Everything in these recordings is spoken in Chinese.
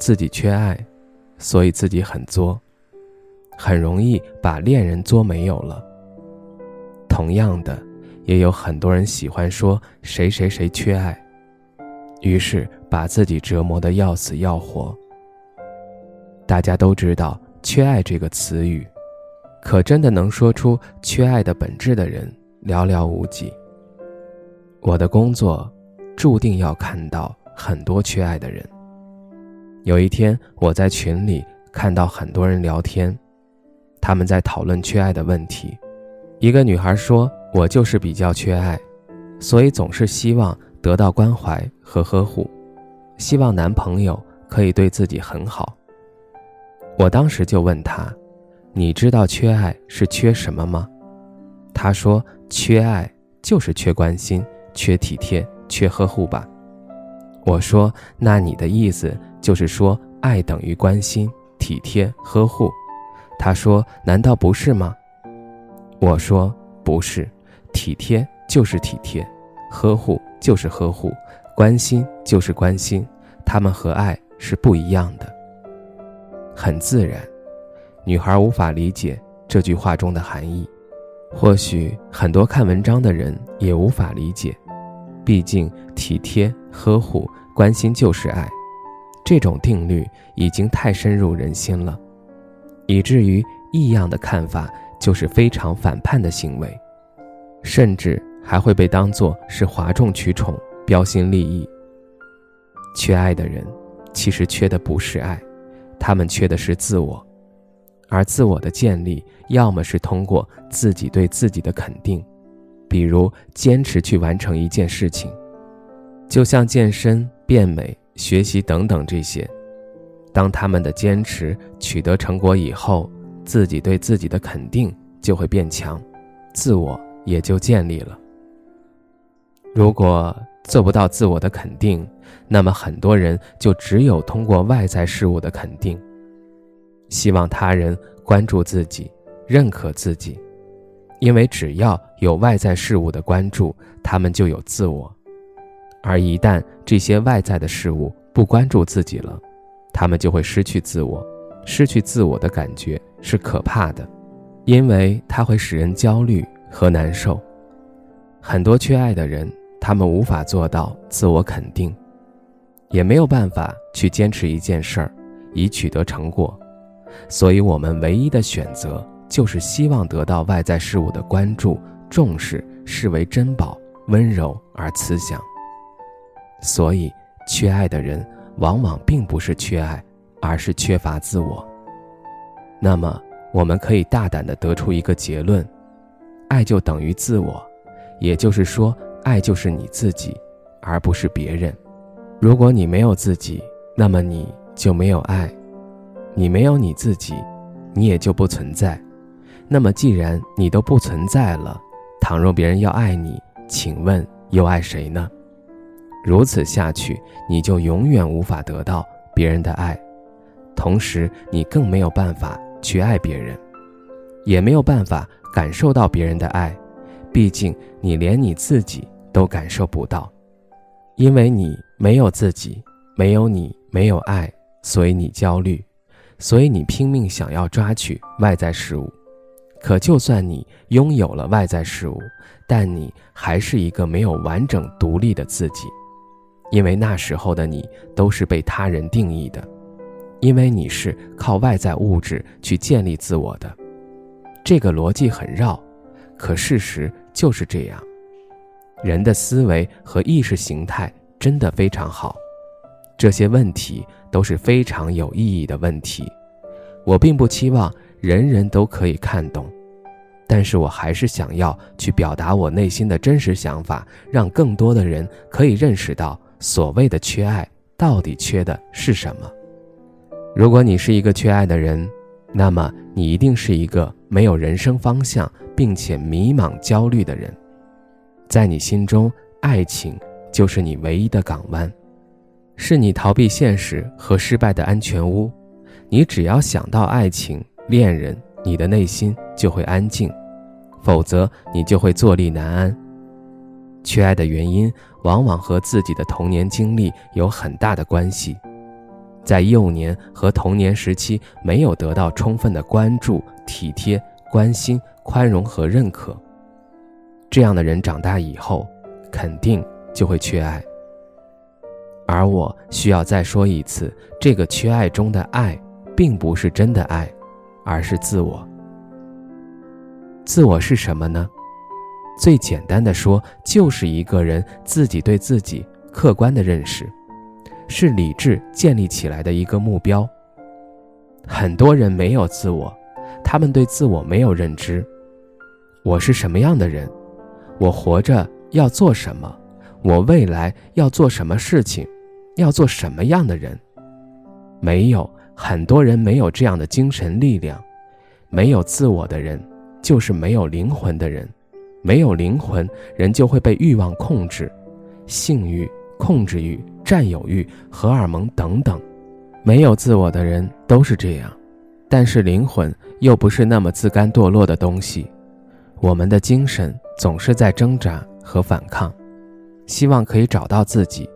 自己缺爱，所以自己很作，很容易把恋人作没有了。同样的，也有很多人喜欢说谁谁谁缺爱，于是把自己折磨得要死要活。大家都知道“缺爱”这个词语，可真的能说出缺爱的本质的人寥寥无几。我的工作，注定要看到很多缺爱的人。有一天，我在群里看到很多人聊天，他们在讨论缺爱的问题。一个女孩说：“我就是比较缺爱，所以总是希望得到关怀和呵护，希望男朋友可以对自己很好。”我当时就问她：“你知道缺爱是缺什么吗？”她说：“缺爱就是缺关心、缺体贴、缺呵护吧。”我说：“那你的意思？”就是说，爱等于关心、体贴、呵护。他说：“难道不是吗？”我说：“不是，体贴就是体贴，呵护就是呵护，关心就是关心，他们和爱是不一样的。”很自然，女孩无法理解这句话中的含义，或许很多看文章的人也无法理解。毕竟，体贴、呵护、关心就是爱。这种定律已经太深入人心了，以至于异样的看法就是非常反叛的行为，甚至还会被当作是哗众取宠、标新立异。缺爱的人，其实缺的不是爱，他们缺的是自我，而自我的建立，要么是通过自己对自己的肯定，比如坚持去完成一件事情，就像健身、变美。学习等等这些，当他们的坚持取得成果以后，自己对自己的肯定就会变强，自我也就建立了。如果做不到自我的肯定，那么很多人就只有通过外在事物的肯定，希望他人关注自己、认可自己，因为只要有外在事物的关注，他们就有自我。而一旦这些外在的事物不关注自己了，他们就会失去自我，失去自我的感觉是可怕的，因为它会使人焦虑和难受。很多缺爱的人，他们无法做到自我肯定，也没有办法去坚持一件事儿，以取得成果，所以我们唯一的选择就是希望得到外在事物的关注、重视，视为珍宝，温柔而慈祥。所以，缺爱的人往往并不是缺爱，而是缺乏自我。那么，我们可以大胆地得出一个结论：爱就等于自我，也就是说，爱就是你自己，而不是别人。如果你没有自己，那么你就没有爱，你没有你自己，你也就不存在。那么，既然你都不存在了，倘若别人要爱你，请问又爱谁呢？如此下去，你就永远无法得到别人的爱，同时你更没有办法去爱别人，也没有办法感受到别人的爱。毕竟你连你自己都感受不到，因为你没有自己，没有你，没有爱，所以你焦虑，所以你拼命想要抓取外在事物。可就算你拥有了外在事物，但你还是一个没有完整独立的自己。因为那时候的你都是被他人定义的，因为你是靠外在物质去建立自我的，这个逻辑很绕，可事实就是这样。人的思维和意识形态真的非常好，这些问题都是非常有意义的问题。我并不期望人人都可以看懂，但是我还是想要去表达我内心的真实想法，让更多的人可以认识到。所谓的缺爱，到底缺的是什么？如果你是一个缺爱的人，那么你一定是一个没有人生方向并且迷茫焦虑的人。在你心中，爱情就是你唯一的港湾，是你逃避现实和失败的安全屋。你只要想到爱情、恋人，你的内心就会安静，否则你就会坐立难安。缺爱的原因往往和自己的童年经历有很大的关系，在幼年和童年时期没有得到充分的关注、体贴、关心、宽容和认可。这样的人长大以后，肯定就会缺爱。而我需要再说一次，这个缺爱中的爱，并不是真的爱，而是自我。自我是什么呢？最简单的说，就是一个人自己对自己客观的认识，是理智建立起来的一个目标。很多人没有自我，他们对自我没有认知。我是什么样的人？我活着要做什么？我未来要做什么事情？要做什么样的人？没有很多人没有这样的精神力量。没有自我的人，就是没有灵魂的人。没有灵魂，人就会被欲望控制，性欲、控制欲、占有欲、荷尔蒙等等。没有自我的人都是这样，但是灵魂又不是那么自甘堕落的东西。我们的精神。总是在挣扎和反抗，希望可以找到自己，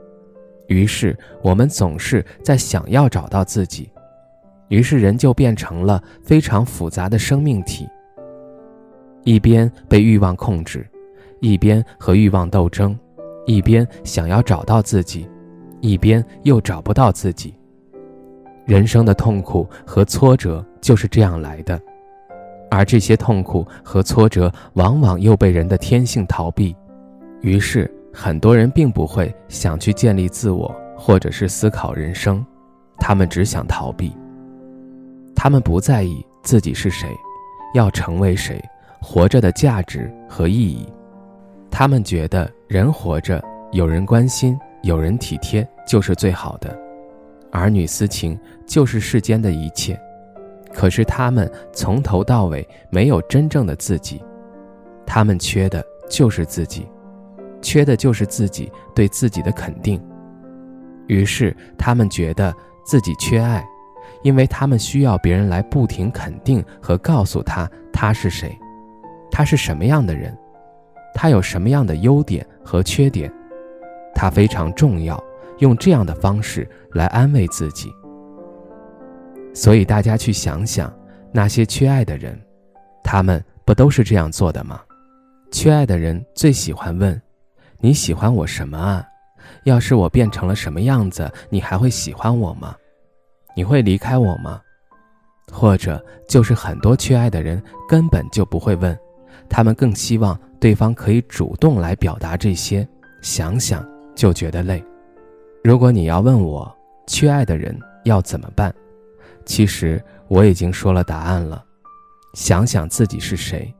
于是我们总是在想要找到自己，于是人就变成了非常复杂的生命体。一边被欲望控制，一边和欲望斗争，一边想要找到自己，一边又找不到自己。人生的痛苦和挫折就是这样来的。而这些痛苦和挫折，往往又被人的天性逃避，于是很多人并不会想去建立自我，或者是思考人生，他们只想逃避。他们不在意自己是谁，要成为谁，活着的价值和意义。他们觉得人活着有人关心，有人体贴就是最好的，儿女私情就是世间的一切。可是他们从头到尾没有真正的自己，他们缺的就是自己，缺的就是自己对自己的肯定。于是他们觉得自己缺爱，因为他们需要别人来不停肯定和告诉他他是谁，他是什么样的人，他有什么样的优点和缺点，他非常重要，用这样的方式来安慰自己。所以大家去想想，那些缺爱的人，他们不都是这样做的吗？缺爱的人最喜欢问：“你喜欢我什么啊？要是我变成了什么样子，你还会喜欢我吗？你会离开我吗？”或者就是很多缺爱的人根本就不会问，他们更希望对方可以主动来表达这些，想想就觉得累。如果你要问我，缺爱的人要怎么办？其实我已经说了答案了，想想自己是谁，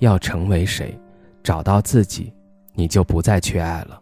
要成为谁，找到自己，你就不再缺爱了。